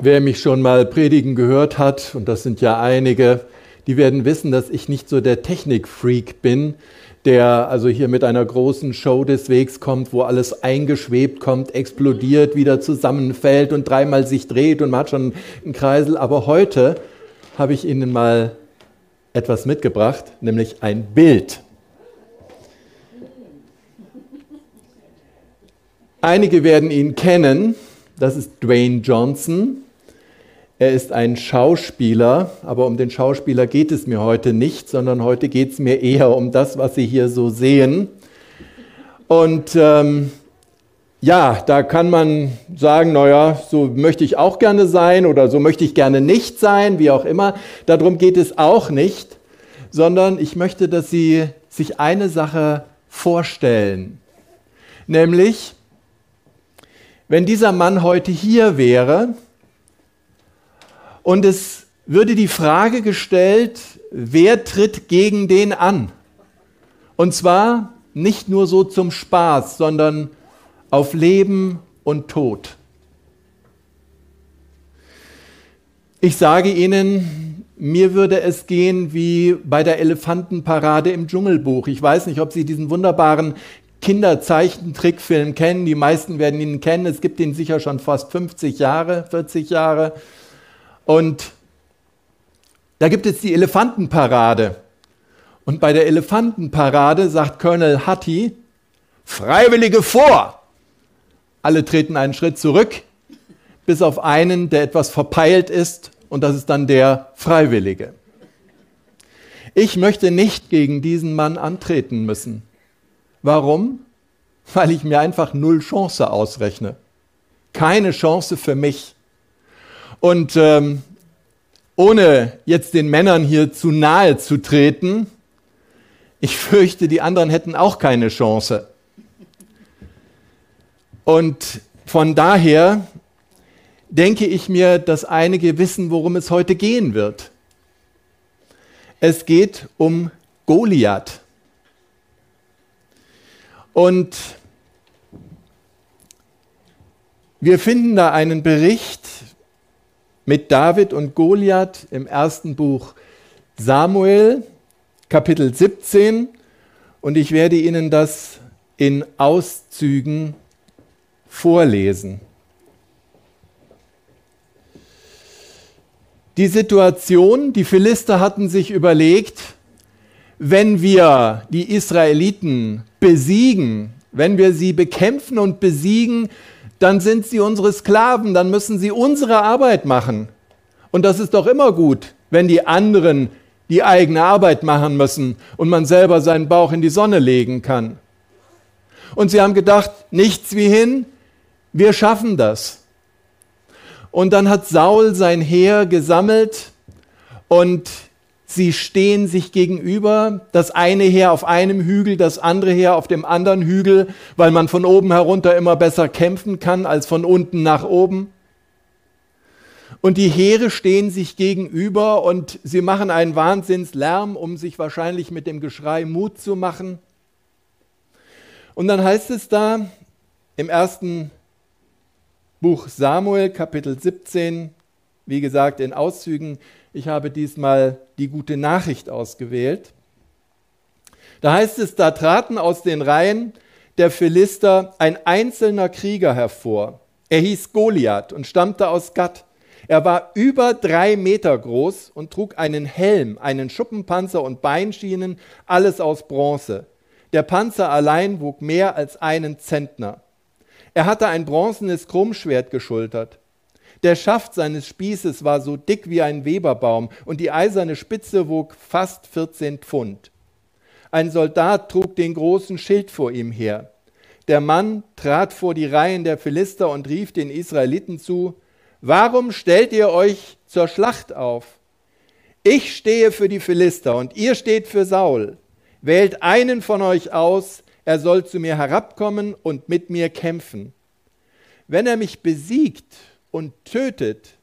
Wer mich schon mal predigen gehört hat, und das sind ja einige, die werden wissen, dass ich nicht so der Technikfreak bin, der also hier mit einer großen Show des Wegs kommt, wo alles eingeschwebt kommt, explodiert, wieder zusammenfällt und dreimal sich dreht und man hat schon einen Kreisel. Aber heute habe ich Ihnen mal etwas mitgebracht, nämlich ein Bild. Einige werden ihn kennen, das ist Dwayne Johnson. Er ist ein Schauspieler, aber um den Schauspieler geht es mir heute nicht, sondern heute geht es mir eher um das, was Sie hier so sehen. Und ähm, ja, da kann man sagen, naja, so möchte ich auch gerne sein oder so möchte ich gerne nicht sein, wie auch immer. Darum geht es auch nicht, sondern ich möchte, dass Sie sich eine Sache vorstellen. Nämlich, wenn dieser Mann heute hier wäre, und es würde die Frage gestellt, wer tritt gegen den an? Und zwar nicht nur so zum Spaß, sondern auf Leben und Tod. Ich sage Ihnen, mir würde es gehen wie bei der Elefantenparade im Dschungelbuch. Ich weiß nicht, ob Sie diesen wunderbaren Kinderzeichentrickfilm kennen. Die meisten werden ihn kennen. Es gibt ihn sicher schon fast 50 Jahre, 40 Jahre. Und da gibt es die Elefantenparade. Und bei der Elefantenparade sagt Colonel Hattie, Freiwillige vor! Alle treten einen Schritt zurück, bis auf einen, der etwas verpeilt ist, und das ist dann der Freiwillige. Ich möchte nicht gegen diesen Mann antreten müssen. Warum? Weil ich mir einfach null Chance ausrechne. Keine Chance für mich. Und ähm, ohne jetzt den Männern hier zu nahe zu treten, ich fürchte, die anderen hätten auch keine Chance. Und von daher denke ich mir, dass einige wissen, worum es heute gehen wird. Es geht um Goliath. Und wir finden da einen Bericht mit David und Goliath im ersten Buch Samuel, Kapitel 17. Und ich werde Ihnen das in Auszügen vorlesen. Die Situation, die Philister hatten sich überlegt, wenn wir die Israeliten besiegen, wenn wir sie bekämpfen und besiegen, dann sind sie unsere Sklaven, dann müssen sie unsere Arbeit machen. Und das ist doch immer gut, wenn die anderen die eigene Arbeit machen müssen und man selber seinen Bauch in die Sonne legen kann. Und sie haben gedacht, nichts wie hin, wir schaffen das. Und dann hat Saul sein Heer gesammelt und Sie stehen sich gegenüber, das eine Heer auf einem Hügel, das andere Heer auf dem anderen Hügel, weil man von oben herunter immer besser kämpfen kann als von unten nach oben. Und die Heere stehen sich gegenüber und sie machen einen Wahnsinnslärm, um sich wahrscheinlich mit dem Geschrei Mut zu machen. Und dann heißt es da im ersten Buch Samuel, Kapitel 17, wie gesagt in Auszügen, ich habe diesmal die gute Nachricht ausgewählt. Da heißt es, da traten aus den Reihen der Philister ein einzelner Krieger hervor. Er hieß Goliath und stammte aus Gatt. Er war über drei Meter groß und trug einen Helm, einen Schuppenpanzer und Beinschienen, alles aus Bronze. Der Panzer allein wog mehr als einen Zentner. Er hatte ein bronzenes Krummschwert geschultert. Der Schaft seines Spießes war so dick wie ein Weberbaum und die eiserne Spitze wog fast 14 Pfund. Ein Soldat trug den großen Schild vor ihm her. Der Mann trat vor die Reihen der Philister und rief den Israeliten zu, Warum stellt ihr euch zur Schlacht auf? Ich stehe für die Philister und ihr steht für Saul. Wählt einen von euch aus, er soll zu mir herabkommen und mit mir kämpfen. Wenn er mich besiegt und tötet,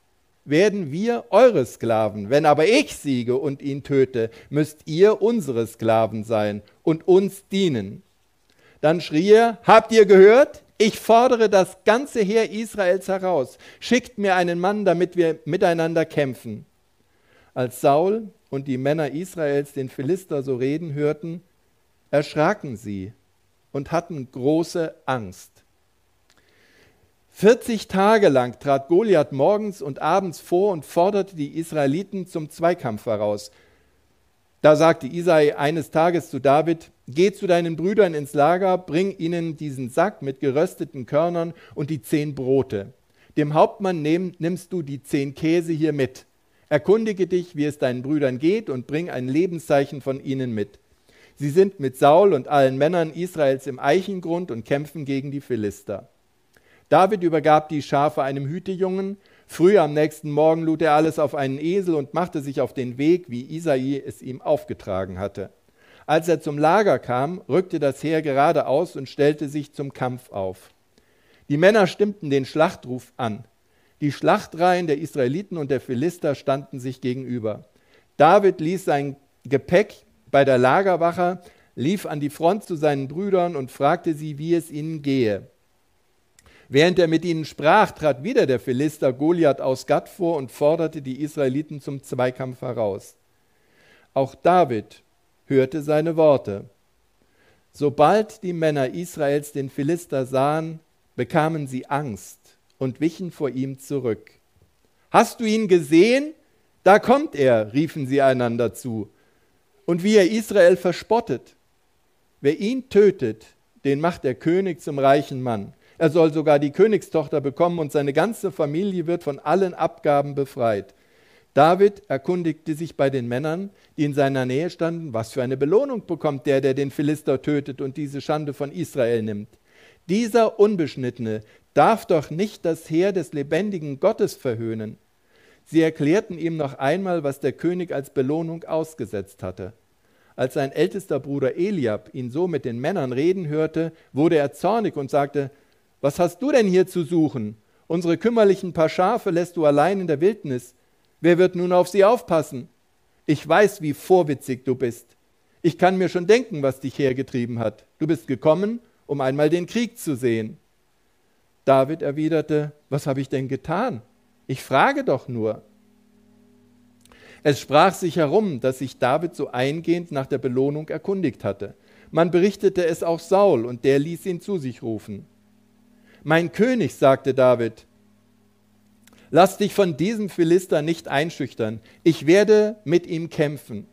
werden wir eure Sklaven. Wenn aber ich siege und ihn töte, müsst ihr unsere Sklaven sein und uns dienen. Dann schrie er, habt ihr gehört? Ich fordere das ganze Heer Israels heraus. Schickt mir einen Mann, damit wir miteinander kämpfen. Als Saul und die Männer Israels den Philister so reden hörten, erschraken sie und hatten große Angst. 40 Tage lang trat Goliath morgens und abends vor und forderte die Israeliten zum Zweikampf heraus. Da sagte Isai eines Tages zu David: Geh zu deinen Brüdern ins Lager, bring ihnen diesen Sack mit gerösteten Körnern und die zehn Brote. Dem Hauptmann nehm, nimmst du die zehn Käse hier mit. Erkundige dich, wie es deinen Brüdern geht, und bring ein Lebenszeichen von ihnen mit. Sie sind mit Saul und allen Männern Israels im Eichengrund und kämpfen gegen die Philister. David übergab die Schafe einem Hütejungen. Früh am nächsten Morgen lud er alles auf einen Esel und machte sich auf den Weg, wie Isai es ihm aufgetragen hatte. Als er zum Lager kam, rückte das Heer geradeaus und stellte sich zum Kampf auf. Die Männer stimmten den Schlachtruf an. Die Schlachtreihen der Israeliten und der Philister standen sich gegenüber. David ließ sein Gepäck bei der Lagerwache, lief an die Front zu seinen Brüdern und fragte sie, wie es ihnen gehe. Während er mit ihnen sprach, trat wieder der Philister Goliath aus Gatt vor und forderte die Israeliten zum Zweikampf heraus. Auch David hörte seine Worte. Sobald die Männer Israels den Philister sahen, bekamen sie Angst und wichen vor ihm zurück. Hast du ihn gesehen? Da kommt er, riefen sie einander zu. Und wie er Israel verspottet. Wer ihn tötet, den macht der König zum reichen Mann. Er soll sogar die Königstochter bekommen und seine ganze Familie wird von allen Abgaben befreit. David erkundigte sich bei den Männern, die in seiner Nähe standen, was für eine Belohnung bekommt der, der den Philister tötet und diese Schande von Israel nimmt. Dieser Unbeschnittene darf doch nicht das Heer des lebendigen Gottes verhöhnen. Sie erklärten ihm noch einmal, was der König als Belohnung ausgesetzt hatte. Als sein ältester Bruder Eliab ihn so mit den Männern reden hörte, wurde er zornig und sagte, was hast du denn hier zu suchen? Unsere kümmerlichen paar Schafe lässt du allein in der Wildnis. Wer wird nun auf sie aufpassen? Ich weiß, wie vorwitzig du bist. Ich kann mir schon denken, was dich hergetrieben hat. Du bist gekommen, um einmal den Krieg zu sehen. David erwiderte, was habe ich denn getan? Ich frage doch nur. Es sprach sich herum, dass sich David so eingehend nach der Belohnung erkundigt hatte. Man berichtete es auch Saul, und der ließ ihn zu sich rufen. Mein König, sagte David, lass dich von diesem Philister nicht einschüchtern. Ich werde mit ihm kämpfen.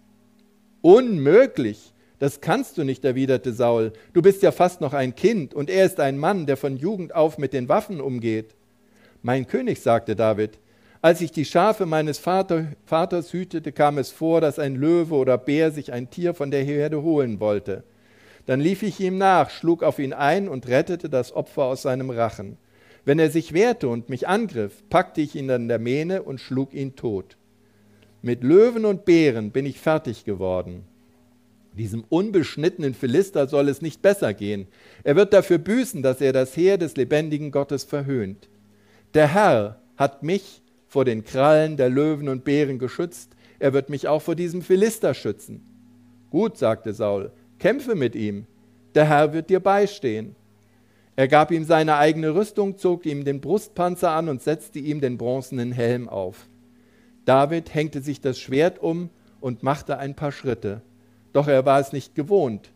Unmöglich. Das kannst du nicht, erwiderte Saul. Du bist ja fast noch ein Kind und er ist ein Mann, der von Jugend auf mit den Waffen umgeht. Mein König, sagte David, als ich die Schafe meines Vater, Vaters hütete, kam es vor, dass ein Löwe oder Bär sich ein Tier von der Herde holen wollte. Dann lief ich ihm nach, schlug auf ihn ein und rettete das Opfer aus seinem Rachen. Wenn er sich wehrte und mich angriff, packte ich ihn an der Mähne und schlug ihn tot. Mit Löwen und Bären bin ich fertig geworden. Diesem unbeschnittenen Philister soll es nicht besser gehen. Er wird dafür büßen, dass er das Heer des lebendigen Gottes verhöhnt. Der Herr hat mich vor den Krallen der Löwen und Bären geschützt, er wird mich auch vor diesem Philister schützen. Gut, sagte Saul, Kämpfe mit ihm, der Herr wird dir beistehen. Er gab ihm seine eigene Rüstung, zog ihm den Brustpanzer an und setzte ihm den bronzenen Helm auf. David hängte sich das Schwert um und machte ein paar Schritte. Doch er war es nicht gewohnt.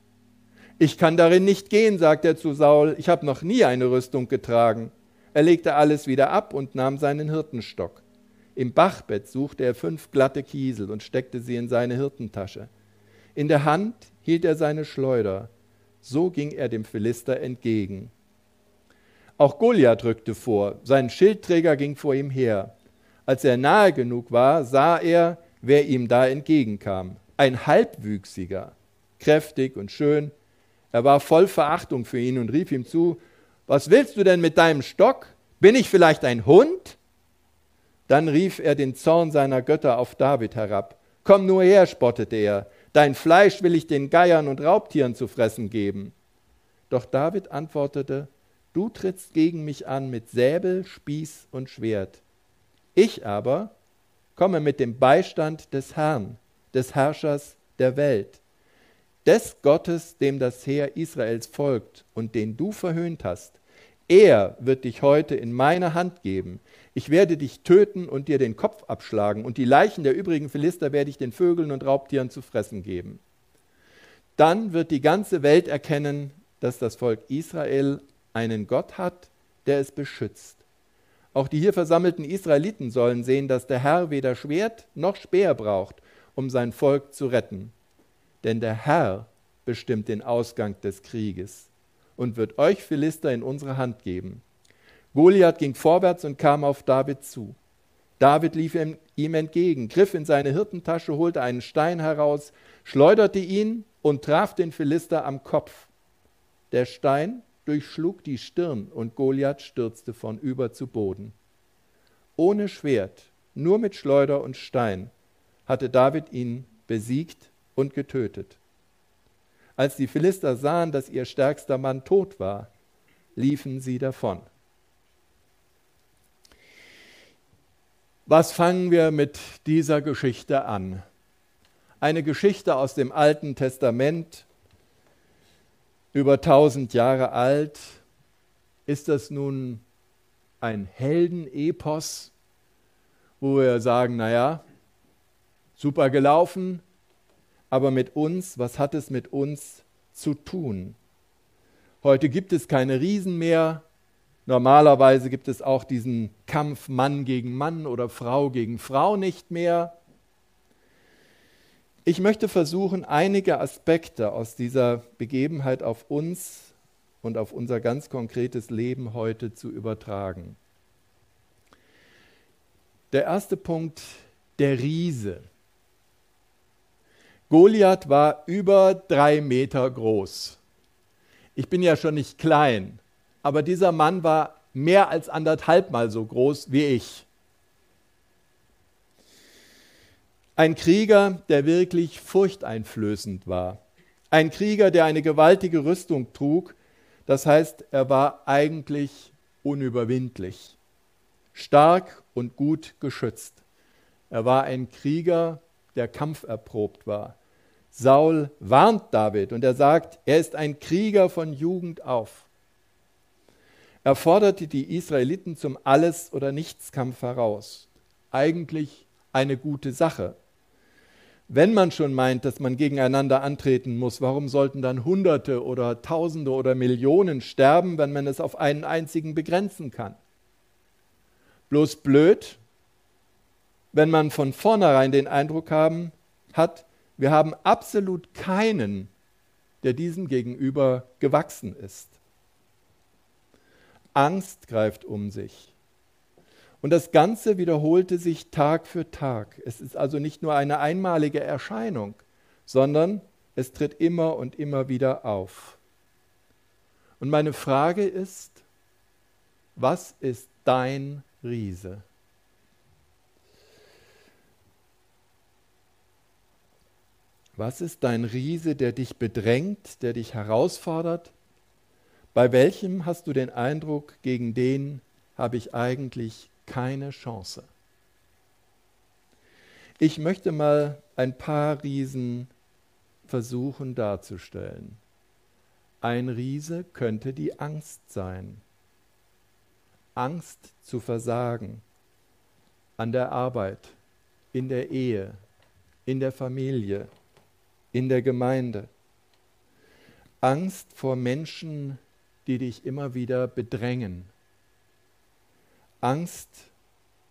Ich kann darin nicht gehen, sagte er zu Saul, ich habe noch nie eine Rüstung getragen. Er legte alles wieder ab und nahm seinen Hirtenstock. Im Bachbett suchte er fünf glatte Kiesel und steckte sie in seine Hirtentasche. In der Hand hielt er seine Schleuder. So ging er dem Philister entgegen. Auch Goliath rückte vor, sein Schildträger ging vor ihm her. Als er nahe genug war, sah er, wer ihm da entgegenkam. Ein Halbwüchsiger, kräftig und schön. Er war voll Verachtung für ihn und rief ihm zu, was willst du denn mit deinem Stock? Bin ich vielleicht ein Hund? Dann rief er den Zorn seiner Götter auf David herab. Komm nur her, spottete er, Dein Fleisch will ich den Geiern und Raubtieren zu fressen geben. Doch David antwortete, Du trittst gegen mich an mit Säbel, Spieß und Schwert. Ich aber komme mit dem Beistand des Herrn, des Herrschers der Welt, des Gottes, dem das Heer Israels folgt und den du verhöhnt hast. Er wird dich heute in meine Hand geben. Ich werde dich töten und dir den Kopf abschlagen, und die Leichen der übrigen Philister werde ich den Vögeln und Raubtieren zu fressen geben. Dann wird die ganze Welt erkennen, dass das Volk Israel einen Gott hat, der es beschützt. Auch die hier versammelten Israeliten sollen sehen, dass der Herr weder Schwert noch Speer braucht, um sein Volk zu retten. Denn der Herr bestimmt den Ausgang des Krieges und wird euch Philister in unsere Hand geben. Goliath ging vorwärts und kam auf David zu. David lief ihm entgegen, griff in seine Hirtentasche, holte einen Stein heraus, schleuderte ihn und traf den Philister am Kopf. Der Stein durchschlug die Stirn und Goliath stürzte von über zu Boden. Ohne Schwert, nur mit Schleuder und Stein, hatte David ihn besiegt und getötet. Als die Philister sahen, dass ihr stärkster Mann tot war, liefen sie davon. Was fangen wir mit dieser Geschichte an? Eine Geschichte aus dem Alten Testament, über tausend Jahre alt. Ist das nun ein Heldenepos, wo wir sagen, naja, super gelaufen, aber mit uns, was hat es mit uns zu tun? Heute gibt es keine Riesen mehr. Normalerweise gibt es auch diesen Kampf Mann gegen Mann oder Frau gegen Frau nicht mehr. Ich möchte versuchen, einige Aspekte aus dieser Begebenheit auf uns und auf unser ganz konkretes Leben heute zu übertragen. Der erste Punkt, der Riese. Goliath war über drei Meter groß. Ich bin ja schon nicht klein, aber dieser Mann war mehr als anderthalb Mal so groß wie ich. Ein Krieger, der wirklich furchteinflößend war. Ein Krieger, der eine gewaltige Rüstung trug. Das heißt, er war eigentlich unüberwindlich. Stark und gut geschützt. Er war ein Krieger, der kampferprobt war. Saul warnt David und er sagt, er ist ein Krieger von Jugend auf. Er forderte die Israeliten zum Alles- oder Nichtskampf heraus. Eigentlich eine gute Sache. Wenn man schon meint, dass man gegeneinander antreten muss, warum sollten dann Hunderte oder Tausende oder Millionen sterben, wenn man es auf einen einzigen begrenzen kann? Bloß blöd, wenn man von vornherein den Eindruck haben, hat, wir haben absolut keinen, der diesem gegenüber gewachsen ist. Angst greift um sich. Und das Ganze wiederholte sich Tag für Tag. Es ist also nicht nur eine einmalige Erscheinung, sondern es tritt immer und immer wieder auf. Und meine Frage ist, was ist dein Riese? Was ist dein Riese, der dich bedrängt, der dich herausfordert? Bei welchem hast du den Eindruck, gegen den habe ich eigentlich keine Chance? Ich möchte mal ein paar Riesen versuchen darzustellen. Ein Riese könnte die Angst sein. Angst zu versagen an der Arbeit, in der Ehe, in der Familie, in der Gemeinde. Angst vor Menschen, die dich immer wieder bedrängen. Angst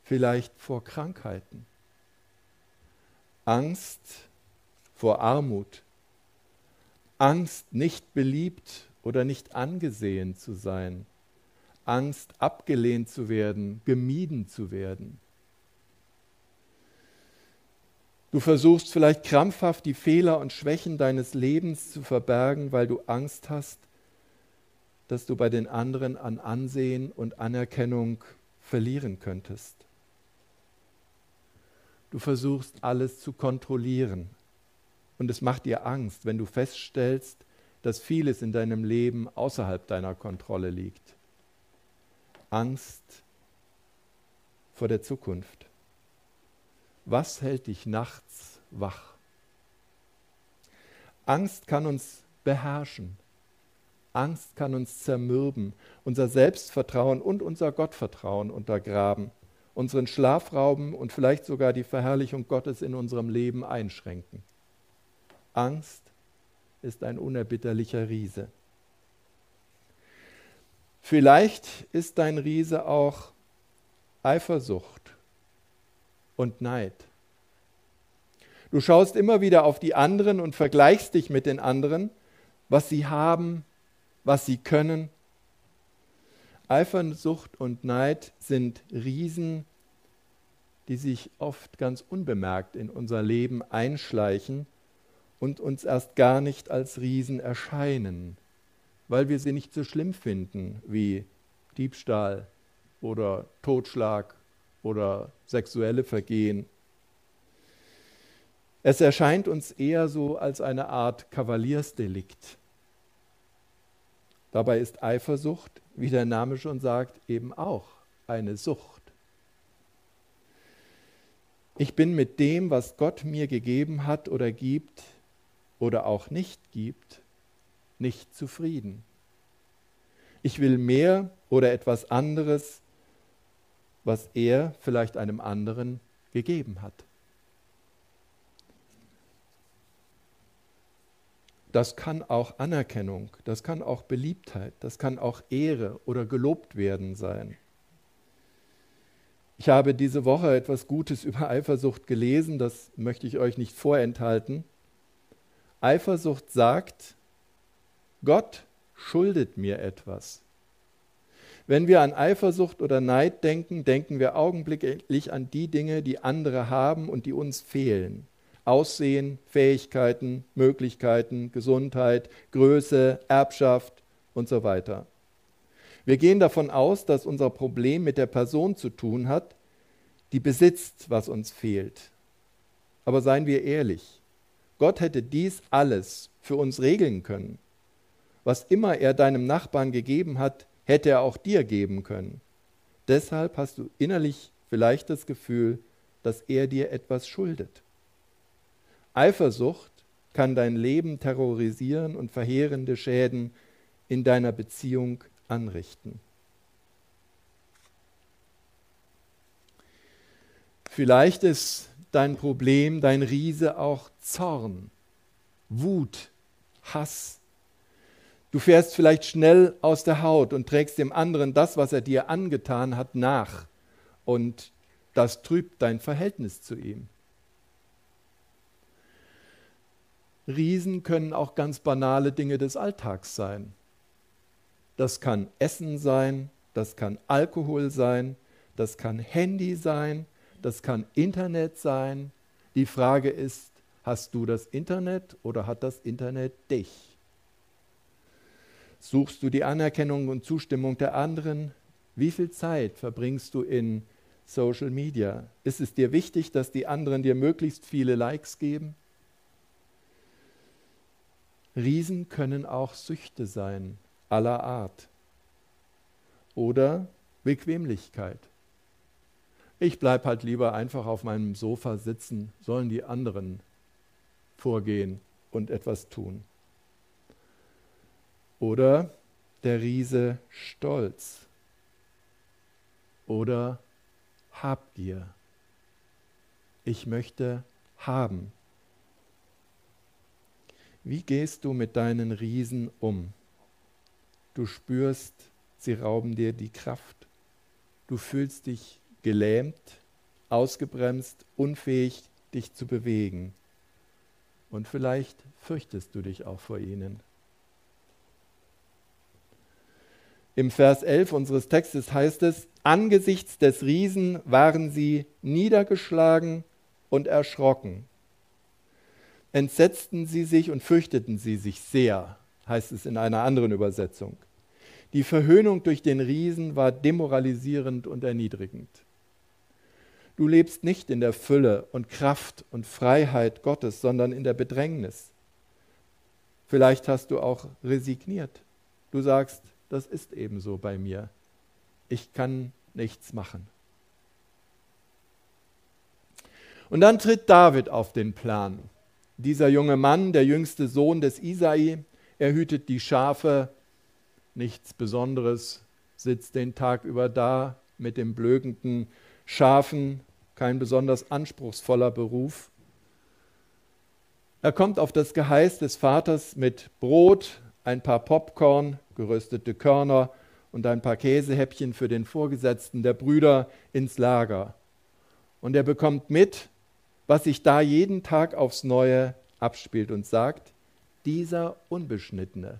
vielleicht vor Krankheiten. Angst vor Armut. Angst, nicht beliebt oder nicht angesehen zu sein. Angst, abgelehnt zu werden, gemieden zu werden. Du versuchst vielleicht krampfhaft die Fehler und Schwächen deines Lebens zu verbergen, weil du Angst hast, dass du bei den anderen an Ansehen und Anerkennung verlieren könntest. Du versuchst alles zu kontrollieren und es macht dir Angst, wenn du feststellst, dass vieles in deinem Leben außerhalb deiner Kontrolle liegt. Angst vor der Zukunft. Was hält dich nachts wach? Angst kann uns beherrschen. Angst kann uns zermürben, unser Selbstvertrauen und unser Gottvertrauen untergraben, unseren Schlaf rauben und vielleicht sogar die Verherrlichung Gottes in unserem Leben einschränken. Angst ist ein unerbitterlicher Riese. Vielleicht ist dein Riese auch Eifersucht und Neid. Du schaust immer wieder auf die anderen und vergleichst dich mit den anderen, was sie haben, was sie können. Eifersucht und Neid sind Riesen, die sich oft ganz unbemerkt in unser Leben einschleichen und uns erst gar nicht als Riesen erscheinen, weil wir sie nicht so schlimm finden wie Diebstahl oder Totschlag oder sexuelle Vergehen. Es erscheint uns eher so als eine Art Kavaliersdelikt. Dabei ist Eifersucht, wie der Name schon sagt, eben auch eine Sucht. Ich bin mit dem, was Gott mir gegeben hat oder gibt oder auch nicht gibt, nicht zufrieden. Ich will mehr oder etwas anderes, was er vielleicht einem anderen gegeben hat. Das kann auch Anerkennung, das kann auch Beliebtheit, das kann auch Ehre oder gelobt werden sein. Ich habe diese Woche etwas Gutes über Eifersucht gelesen, das möchte ich euch nicht vorenthalten. Eifersucht sagt, Gott schuldet mir etwas. Wenn wir an Eifersucht oder Neid denken, denken wir augenblicklich an die Dinge, die andere haben und die uns fehlen. Aussehen, Fähigkeiten, Möglichkeiten, Gesundheit, Größe, Erbschaft und so weiter. Wir gehen davon aus, dass unser Problem mit der Person zu tun hat, die besitzt, was uns fehlt. Aber seien wir ehrlich, Gott hätte dies alles für uns regeln können. Was immer er deinem Nachbarn gegeben hat, hätte er auch dir geben können. Deshalb hast du innerlich vielleicht das Gefühl, dass er dir etwas schuldet. Eifersucht kann dein Leben terrorisieren und verheerende Schäden in deiner Beziehung anrichten. Vielleicht ist dein Problem, dein Riese auch Zorn, Wut, Hass. Du fährst vielleicht schnell aus der Haut und trägst dem anderen das, was er dir angetan hat, nach. Und das trübt dein Verhältnis zu ihm. Riesen können auch ganz banale Dinge des Alltags sein. Das kann Essen sein, das kann Alkohol sein, das kann Handy sein, das kann Internet sein. Die Frage ist, hast du das Internet oder hat das Internet dich? Suchst du die Anerkennung und Zustimmung der anderen? Wie viel Zeit verbringst du in Social Media? Ist es dir wichtig, dass die anderen dir möglichst viele Likes geben? Riesen können auch Süchte sein, aller Art. Oder Bequemlichkeit. Ich bleibe halt lieber einfach auf meinem Sofa sitzen, sollen die anderen vorgehen und etwas tun. Oder der Riese Stolz. Oder Habgier. Ich möchte haben. Wie gehst du mit deinen Riesen um? Du spürst, sie rauben dir die Kraft. Du fühlst dich gelähmt, ausgebremst, unfähig, dich zu bewegen. Und vielleicht fürchtest du dich auch vor ihnen. Im Vers 11 unseres Textes heißt es, angesichts des Riesen waren sie niedergeschlagen und erschrocken. Entsetzten sie sich und fürchteten sie sich sehr, heißt es in einer anderen Übersetzung. Die Verhöhnung durch den Riesen war demoralisierend und erniedrigend. Du lebst nicht in der Fülle und Kraft und Freiheit Gottes, sondern in der Bedrängnis. Vielleicht hast du auch resigniert. Du sagst, das ist ebenso bei mir. Ich kann nichts machen. Und dann tritt David auf den Plan. Dieser junge Mann, der jüngste Sohn des Isai, er hütet die Schafe nichts Besonderes, sitzt den Tag über da mit dem blökenden Schafen, kein besonders anspruchsvoller Beruf. Er kommt auf das Geheiß des Vaters mit Brot, ein paar Popcorn, geröstete Körner und ein paar Käsehäppchen für den Vorgesetzten der Brüder ins Lager. Und er bekommt mit, was sich da jeden Tag aufs Neue abspielt und sagt, dieser Unbeschnittene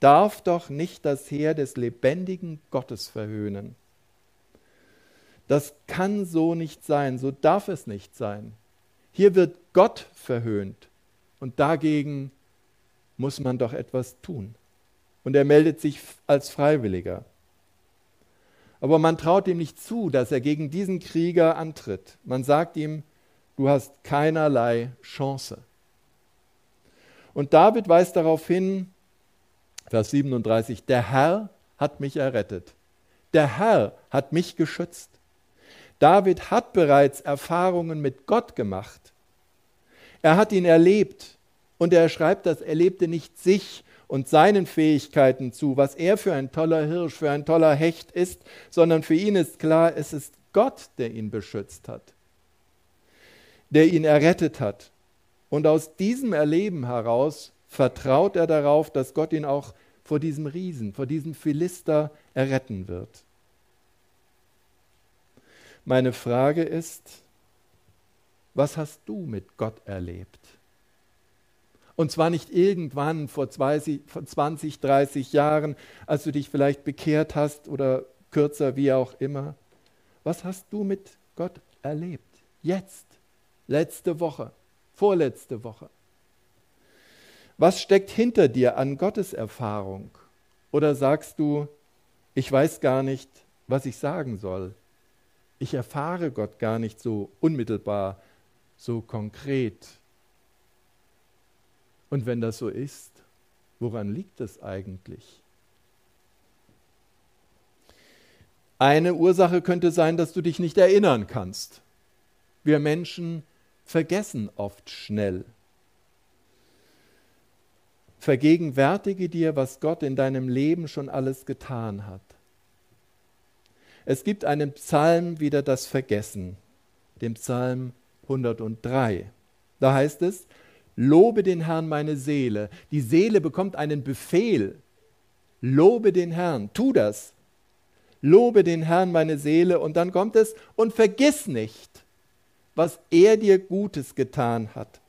darf doch nicht das Heer des lebendigen Gottes verhöhnen. Das kann so nicht sein, so darf es nicht sein. Hier wird Gott verhöhnt und dagegen muss man doch etwas tun. Und er meldet sich als Freiwilliger. Aber man traut ihm nicht zu, dass er gegen diesen Krieger antritt. Man sagt ihm, du hast keinerlei Chance. Und David weist darauf hin, Vers 37, der Herr hat mich errettet. Der Herr hat mich geschützt. David hat bereits Erfahrungen mit Gott gemacht. Er hat ihn erlebt und er schreibt das, er lebte nicht sich und seinen Fähigkeiten zu, was er für ein toller Hirsch, für ein toller Hecht ist, sondern für ihn ist klar, es ist Gott, der ihn beschützt hat, der ihn errettet hat. Und aus diesem Erleben heraus vertraut er darauf, dass Gott ihn auch vor diesem Riesen, vor diesem Philister erretten wird. Meine Frage ist, was hast du mit Gott erlebt? Und zwar nicht irgendwann vor 20, 30 Jahren, als du dich vielleicht bekehrt hast oder kürzer, wie auch immer. Was hast du mit Gott erlebt? Jetzt, letzte Woche, vorletzte Woche. Was steckt hinter dir an Gotteserfahrung? Oder sagst du, ich weiß gar nicht, was ich sagen soll. Ich erfahre Gott gar nicht so unmittelbar, so konkret. Und wenn das so ist, woran liegt es eigentlich? Eine Ursache könnte sein, dass du dich nicht erinnern kannst. Wir Menschen vergessen oft schnell. Vergegenwärtige dir, was Gott in deinem Leben schon alles getan hat. Es gibt einen Psalm wieder das Vergessen, den Psalm 103. Da heißt es, Lobe den Herrn meine Seele. Die Seele bekommt einen Befehl. Lobe den Herrn, tu das. Lobe den Herrn meine Seele und dann kommt es und vergiss nicht, was er dir Gutes getan hat.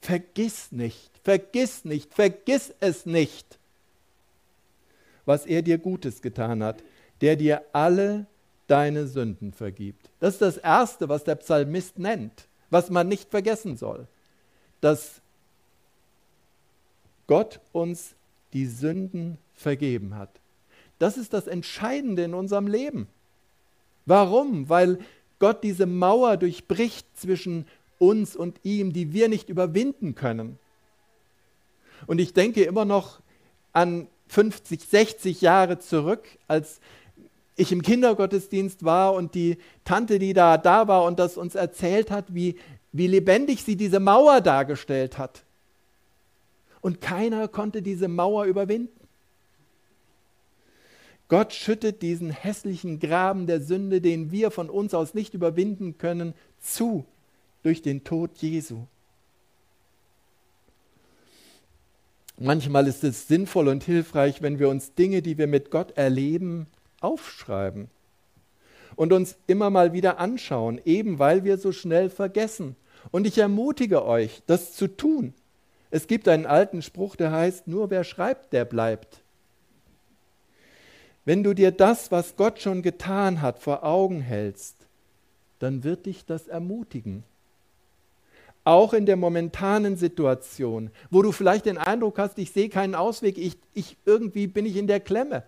Vergiss nicht, vergiss nicht, vergiss es nicht, was er dir Gutes getan hat, der dir alle deine Sünden vergibt. Das ist das Erste, was der Psalmist nennt, was man nicht vergessen soll, dass Gott uns die Sünden vergeben hat. Das ist das Entscheidende in unserem Leben. Warum? Weil Gott diese Mauer durchbricht zwischen uns und ihm, die wir nicht überwinden können. Und ich denke immer noch an 50, 60 Jahre zurück, als ich im Kindergottesdienst war und die Tante, die da da war und das uns erzählt hat, wie, wie lebendig sie diese Mauer dargestellt hat. Und keiner konnte diese Mauer überwinden. Gott schüttet diesen hässlichen Graben der Sünde, den wir von uns aus nicht überwinden können, zu durch den Tod Jesu. Manchmal ist es sinnvoll und hilfreich, wenn wir uns Dinge, die wir mit Gott erleben, aufschreiben und uns immer mal wieder anschauen, eben weil wir so schnell vergessen. Und ich ermutige euch, das zu tun. Es gibt einen alten Spruch, der heißt, nur wer schreibt, der bleibt. Wenn du dir das, was Gott schon getan hat, vor Augen hältst, dann wird dich das ermutigen auch in der momentanen Situation, wo du vielleicht den Eindruck hast, ich sehe keinen Ausweg, ich, ich, irgendwie bin ich in der Klemme.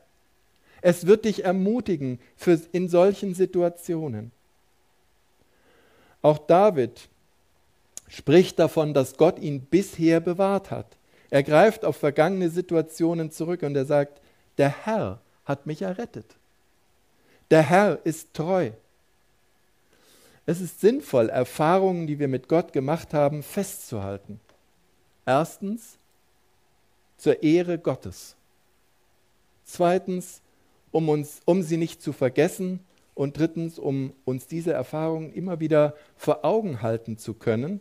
Es wird dich ermutigen für, in solchen Situationen. Auch David spricht davon, dass Gott ihn bisher bewahrt hat. Er greift auf vergangene Situationen zurück und er sagt, der Herr hat mich errettet. Der Herr ist treu. Es ist sinnvoll, Erfahrungen, die wir mit Gott gemacht haben, festzuhalten. Erstens, zur Ehre Gottes. Zweitens, um, uns, um sie nicht zu vergessen. Und drittens, um uns diese Erfahrungen immer wieder vor Augen halten zu können.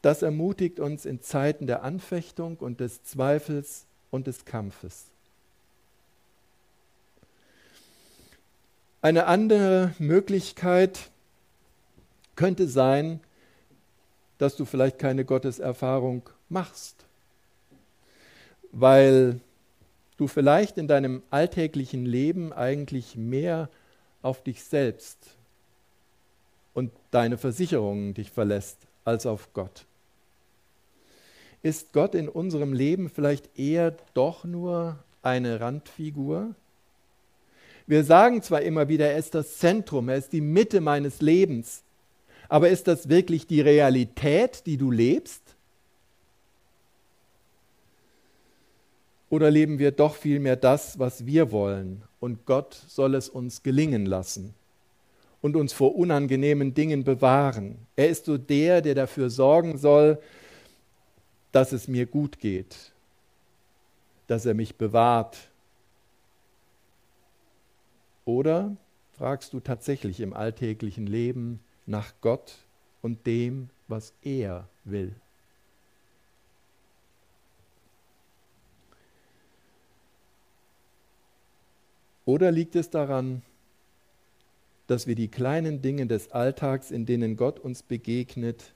Das ermutigt uns in Zeiten der Anfechtung und des Zweifels und des Kampfes. Eine andere Möglichkeit könnte sein, dass du vielleicht keine Gotteserfahrung machst, weil du vielleicht in deinem alltäglichen Leben eigentlich mehr auf dich selbst und deine Versicherungen dich verlässt als auf Gott. Ist Gott in unserem Leben vielleicht eher doch nur eine Randfigur? Wir sagen zwar immer wieder, er ist das Zentrum, er ist die Mitte meines Lebens, aber ist das wirklich die Realität, die du lebst? Oder leben wir doch vielmehr das, was wir wollen und Gott soll es uns gelingen lassen und uns vor unangenehmen Dingen bewahren? Er ist so der, der dafür sorgen soll, dass es mir gut geht, dass er mich bewahrt. Oder fragst du tatsächlich im alltäglichen Leben nach Gott und dem, was er will? Oder liegt es daran, dass wir die kleinen Dinge des Alltags, in denen Gott uns begegnet,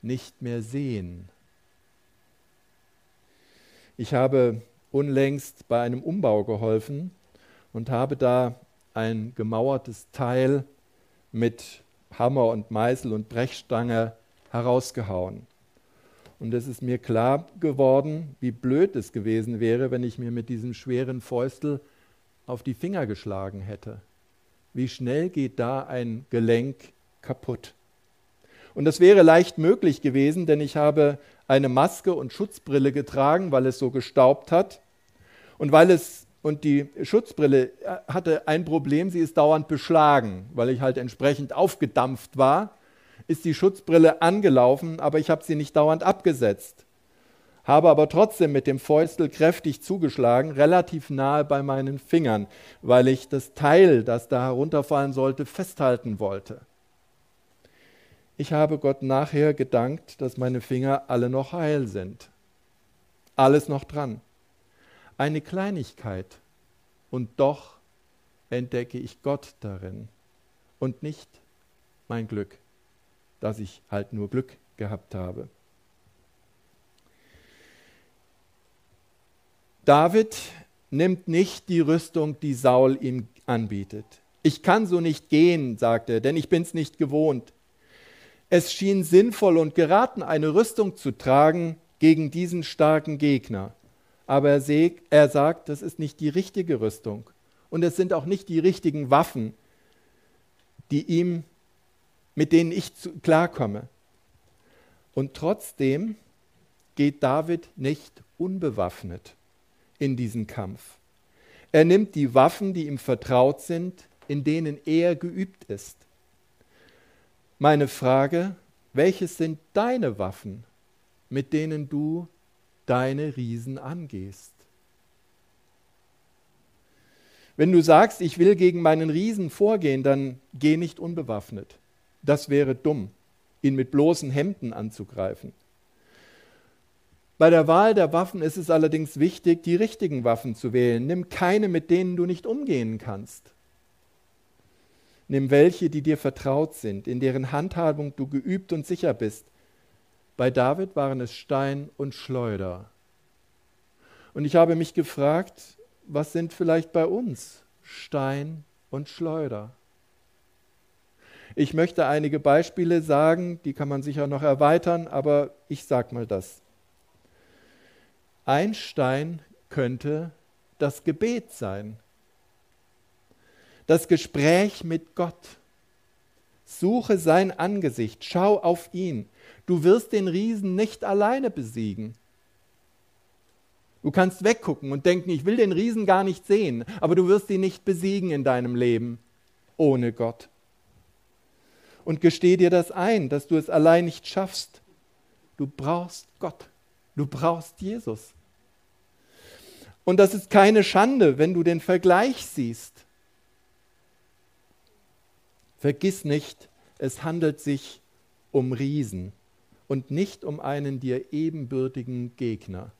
nicht mehr sehen? Ich habe unlängst bei einem Umbau geholfen und habe da ein gemauertes Teil mit Hammer und Meißel und Brechstange herausgehauen. Und es ist mir klar geworden, wie blöd es gewesen wäre, wenn ich mir mit diesem schweren Fäustel auf die Finger geschlagen hätte. Wie schnell geht da ein Gelenk kaputt? Und das wäre leicht möglich gewesen, denn ich habe eine Maske und Schutzbrille getragen, weil es so gestaubt hat. Und weil es und die Schutzbrille äh, hatte ein Problem, sie ist dauernd beschlagen, weil ich halt entsprechend aufgedampft war, ist die Schutzbrille angelaufen, aber ich habe sie nicht dauernd abgesetzt habe aber trotzdem mit dem Fäustel kräftig zugeschlagen, relativ nahe bei meinen Fingern, weil ich das Teil, das da herunterfallen sollte, festhalten wollte. Ich habe Gott nachher gedankt, dass meine Finger alle noch heil sind. Alles noch dran. Eine Kleinigkeit. Und doch entdecke ich Gott darin und nicht mein Glück, dass ich halt nur Glück gehabt habe. David nimmt nicht die Rüstung, die Saul ihm anbietet. Ich kann so nicht gehen, sagt er, denn ich bin's nicht gewohnt. Es schien sinnvoll und geraten, eine Rüstung zu tragen gegen diesen starken Gegner. Aber er, seh, er sagt, das ist nicht die richtige Rüstung. Und es sind auch nicht die richtigen Waffen, die ihm, mit denen ich zu, klarkomme. Und trotzdem geht David nicht unbewaffnet in diesen Kampf. Er nimmt die Waffen, die ihm vertraut sind, in denen er geübt ist. Meine Frage, welches sind deine Waffen, mit denen du deine Riesen angehst? Wenn du sagst, ich will gegen meinen Riesen vorgehen, dann geh nicht unbewaffnet. Das wäre dumm, ihn mit bloßen Hemden anzugreifen. Bei der Wahl der Waffen ist es allerdings wichtig, die richtigen Waffen zu wählen. Nimm keine, mit denen du nicht umgehen kannst. Nimm welche, die dir vertraut sind, in deren Handhabung du geübt und sicher bist. Bei David waren es Stein und Schleuder. Und ich habe mich gefragt, was sind vielleicht bei uns Stein und Schleuder? Ich möchte einige Beispiele sagen, die kann man sicher noch erweitern, aber ich sage mal das. Ein Stein könnte das Gebet sein. Das Gespräch mit Gott. Suche sein Angesicht, schau auf ihn. Du wirst den Riesen nicht alleine besiegen. Du kannst weggucken und denken, ich will den Riesen gar nicht sehen, aber du wirst ihn nicht besiegen in deinem Leben ohne Gott. Und gesteh dir das ein, dass du es allein nicht schaffst. Du brauchst Gott. Du brauchst Jesus. Und das ist keine Schande, wenn du den Vergleich siehst. Vergiss nicht, es handelt sich um Riesen und nicht um einen dir ebenbürtigen Gegner.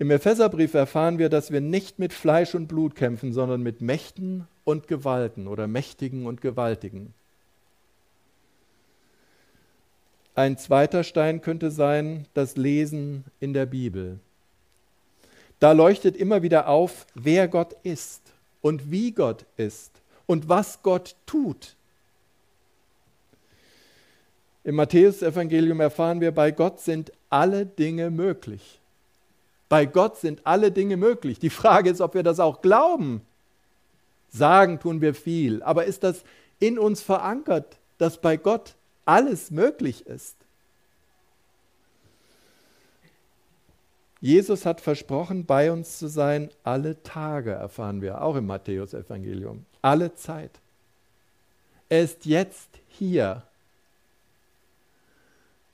Im Epheserbrief erfahren wir, dass wir nicht mit Fleisch und Blut kämpfen, sondern mit Mächten und Gewalten oder Mächtigen und Gewaltigen. Ein zweiter Stein könnte sein das Lesen in der Bibel. Da leuchtet immer wieder auf, wer Gott ist und wie Gott ist und was Gott tut. Im Matthäusevangelium erfahren wir, bei Gott sind alle Dinge möglich. Bei Gott sind alle Dinge möglich. Die Frage ist, ob wir das auch glauben. Sagen tun wir viel, aber ist das in uns verankert, dass bei Gott alles möglich ist? Jesus hat versprochen, bei uns zu sein, alle Tage, erfahren wir auch im Matthäusevangelium, alle Zeit. Er ist jetzt hier.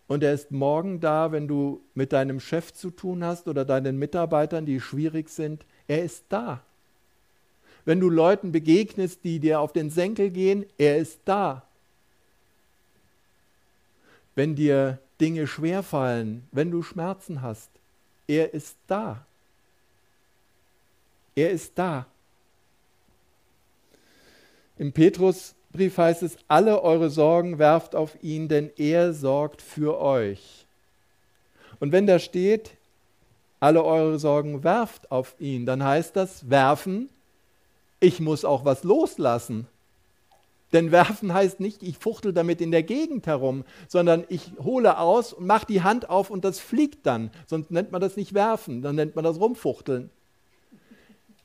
Und er ist morgen da, wenn du mit deinem Chef zu tun hast oder deinen Mitarbeitern, die schwierig sind. Er ist da. Wenn du Leuten begegnest, die dir auf den Senkel gehen, er ist da. Wenn dir Dinge schwerfallen, wenn du Schmerzen hast, er ist da. Er ist da. Im Petrusbrief heißt es, alle eure Sorgen werft auf ihn, denn er sorgt für euch. Und wenn da steht, alle eure Sorgen werft auf ihn, dann heißt das werfen, ich muss auch was loslassen. Denn werfen heißt nicht, ich fuchtel damit in der Gegend herum, sondern ich hole aus und mache die Hand auf und das fliegt dann. Sonst nennt man das nicht werfen, dann nennt man das rumfuchteln.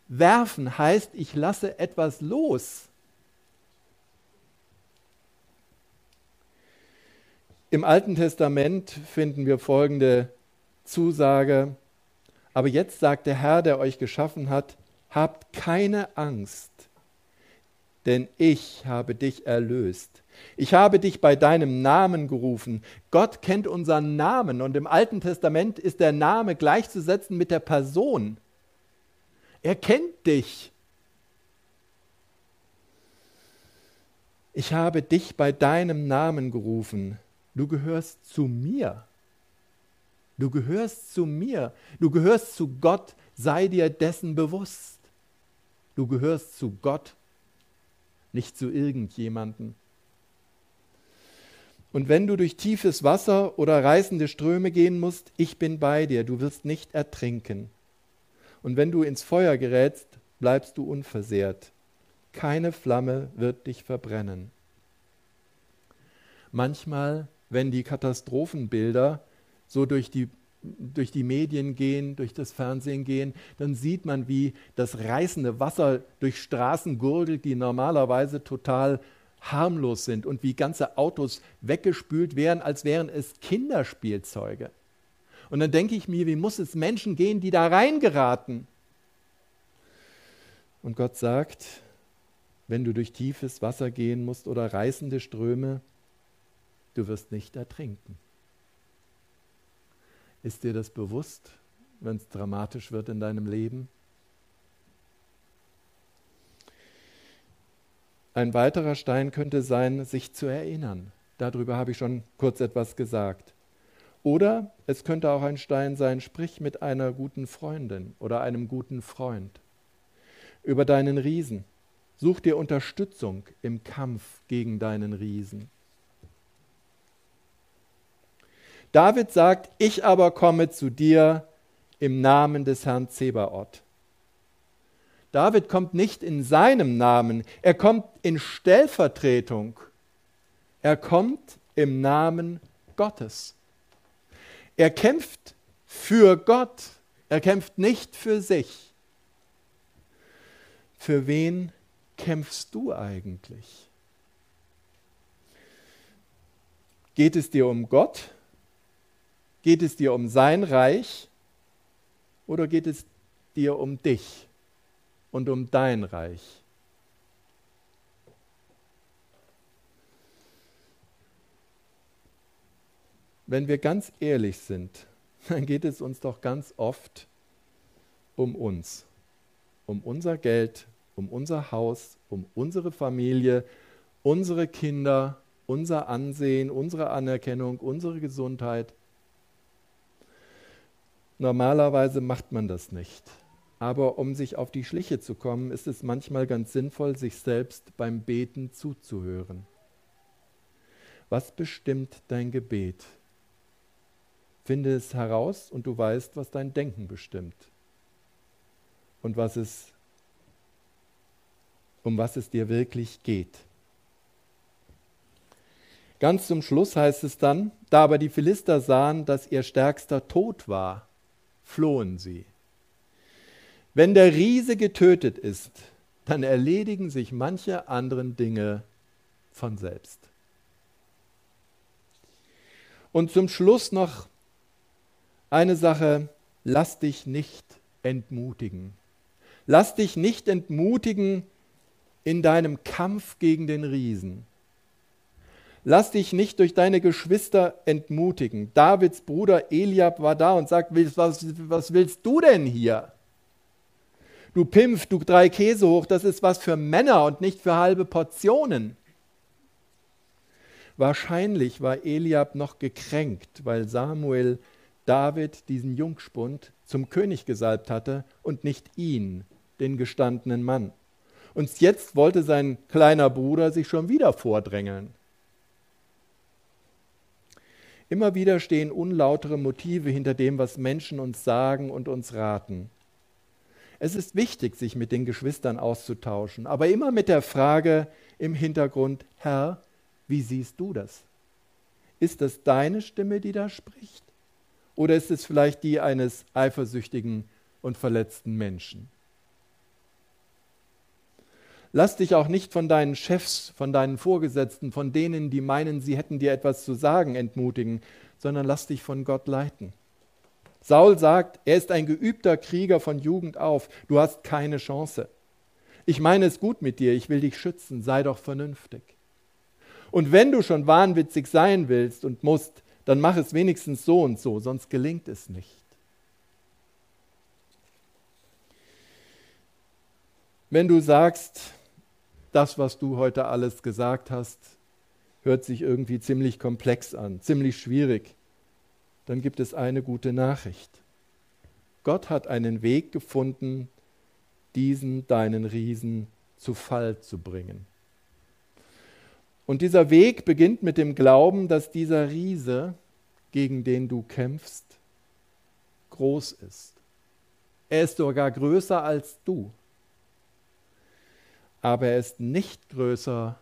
Werfen heißt, ich lasse etwas los. Im Alten Testament finden wir folgende Zusage. Aber jetzt sagt der Herr, der euch geschaffen hat, habt keine Angst denn ich habe dich erlöst. Ich habe dich bei deinem Namen gerufen. Gott kennt unseren Namen und im Alten Testament ist der Name gleichzusetzen mit der Person. Er kennt dich. Ich habe dich bei deinem Namen gerufen. Du gehörst zu mir. Du gehörst zu mir. Du gehörst zu Gott. Sei dir dessen bewusst. Du gehörst zu Gott nicht zu irgendjemanden. Und wenn du durch tiefes Wasser oder reißende Ströme gehen musst, ich bin bei dir, du wirst nicht ertrinken. Und wenn du ins Feuer gerätst, bleibst du unversehrt. Keine Flamme wird dich verbrennen. Manchmal, wenn die Katastrophenbilder so durch die durch die Medien gehen, durch das Fernsehen gehen, dann sieht man, wie das reißende Wasser durch Straßen gurgelt, die normalerweise total harmlos sind und wie ganze Autos weggespült werden, als wären es Kinderspielzeuge. Und dann denke ich mir, wie muss es Menschen gehen, die da reingeraten? Und Gott sagt, wenn du durch tiefes Wasser gehen musst oder reißende Ströme, du wirst nicht ertrinken. Ist dir das bewusst, wenn es dramatisch wird in deinem Leben? Ein weiterer Stein könnte sein, sich zu erinnern. Darüber habe ich schon kurz etwas gesagt. Oder es könnte auch ein Stein sein, sprich mit einer guten Freundin oder einem guten Freund über deinen Riesen. Such dir Unterstützung im Kampf gegen deinen Riesen. David sagt, ich aber komme zu dir im Namen des Herrn Zebaoth. David kommt nicht in seinem Namen, er kommt in Stellvertretung. Er kommt im Namen Gottes. Er kämpft für Gott, er kämpft nicht für sich. Für wen kämpfst du eigentlich? Geht es dir um Gott Geht es dir um sein Reich oder geht es dir um dich und um dein Reich? Wenn wir ganz ehrlich sind, dann geht es uns doch ganz oft um uns, um unser Geld, um unser Haus, um unsere Familie, unsere Kinder, unser Ansehen, unsere Anerkennung, unsere Gesundheit. Normalerweise macht man das nicht. Aber um sich auf die Schliche zu kommen, ist es manchmal ganz sinnvoll, sich selbst beim Beten zuzuhören. Was bestimmt dein Gebet? Finde es heraus und du weißt, was dein Denken bestimmt und was es, um was es dir wirklich geht. Ganz zum Schluss heißt es dann, da aber die Philister sahen, dass ihr Stärkster tot war, flohen sie. Wenn der Riese getötet ist, dann erledigen sich manche anderen Dinge von selbst. Und zum Schluss noch eine Sache, lass dich nicht entmutigen. Lass dich nicht entmutigen in deinem Kampf gegen den Riesen. Lass dich nicht durch deine Geschwister entmutigen. Davids Bruder Eliab war da und sagt, was, was willst du denn hier? Du Pimpf, du drei Käse hoch, das ist was für Männer und nicht für halbe Portionen. Wahrscheinlich war Eliab noch gekränkt, weil Samuel David, diesen Jungspund, zum König gesalbt hatte und nicht ihn, den gestandenen Mann. Und jetzt wollte sein kleiner Bruder sich schon wieder vordrängeln. Immer wieder stehen unlautere Motive hinter dem, was Menschen uns sagen und uns raten. Es ist wichtig, sich mit den Geschwistern auszutauschen, aber immer mit der Frage im Hintergrund, Herr, wie siehst du das? Ist das deine Stimme, die da spricht? Oder ist es vielleicht die eines eifersüchtigen und verletzten Menschen? Lass dich auch nicht von deinen Chefs, von deinen Vorgesetzten, von denen, die meinen, sie hätten dir etwas zu sagen, entmutigen, sondern lass dich von Gott leiten. Saul sagt, er ist ein geübter Krieger von Jugend auf, du hast keine Chance. Ich meine es gut mit dir, ich will dich schützen, sei doch vernünftig. Und wenn du schon wahnwitzig sein willst und musst, dann mach es wenigstens so und so, sonst gelingt es nicht. Wenn du sagst, das, was du heute alles gesagt hast, hört sich irgendwie ziemlich komplex an, ziemlich schwierig, dann gibt es eine gute Nachricht. Gott hat einen Weg gefunden, diesen deinen Riesen zu Fall zu bringen. Und dieser Weg beginnt mit dem Glauben, dass dieser Riese, gegen den du kämpfst, groß ist. Er ist sogar größer als du aber er ist nicht größer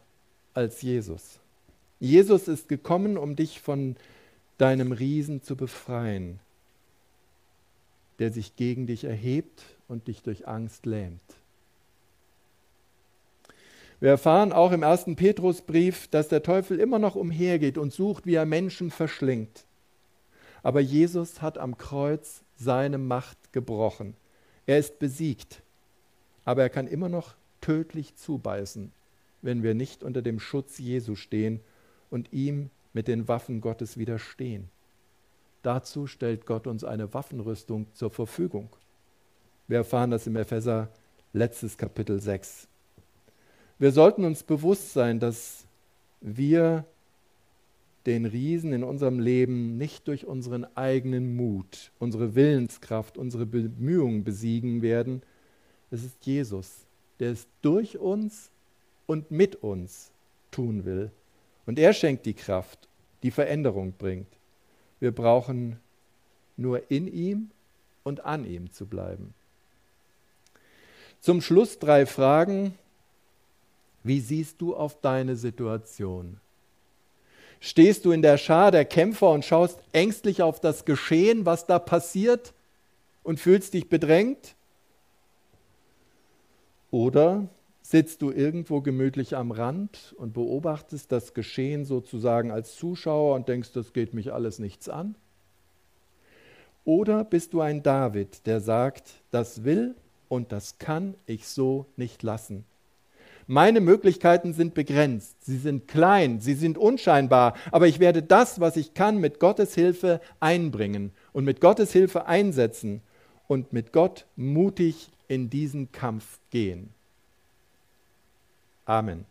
als Jesus. Jesus ist gekommen, um dich von deinem Riesen zu befreien, der sich gegen dich erhebt und dich durch Angst lähmt. Wir erfahren auch im ersten Petrusbrief, dass der Teufel immer noch umhergeht und sucht, wie er Menschen verschlingt. Aber Jesus hat am Kreuz seine Macht gebrochen. Er ist besiegt, aber er kann immer noch tödlich zubeißen, wenn wir nicht unter dem Schutz Jesu stehen und ihm mit den Waffen Gottes widerstehen. Dazu stellt Gott uns eine Waffenrüstung zur Verfügung. Wir erfahren das im Epheser letztes Kapitel 6. Wir sollten uns bewusst sein, dass wir den Riesen in unserem Leben nicht durch unseren eigenen Mut, unsere Willenskraft, unsere Bemühungen besiegen werden. Es ist Jesus, der es durch uns und mit uns tun will. Und er schenkt die Kraft, die Veränderung bringt. Wir brauchen nur in ihm und an ihm zu bleiben. Zum Schluss drei Fragen. Wie siehst du auf deine Situation? Stehst du in der Schar der Kämpfer und schaust ängstlich auf das Geschehen, was da passiert und fühlst dich bedrängt? Oder sitzt du irgendwo gemütlich am Rand und beobachtest das Geschehen sozusagen als Zuschauer und denkst, das geht mich alles nichts an? Oder bist du ein David, der sagt, das will und das kann ich so nicht lassen? Meine Möglichkeiten sind begrenzt, sie sind klein, sie sind unscheinbar, aber ich werde das, was ich kann, mit Gottes Hilfe einbringen und mit Gottes Hilfe einsetzen und mit Gott mutig in diesen Kampf gehen. Amen.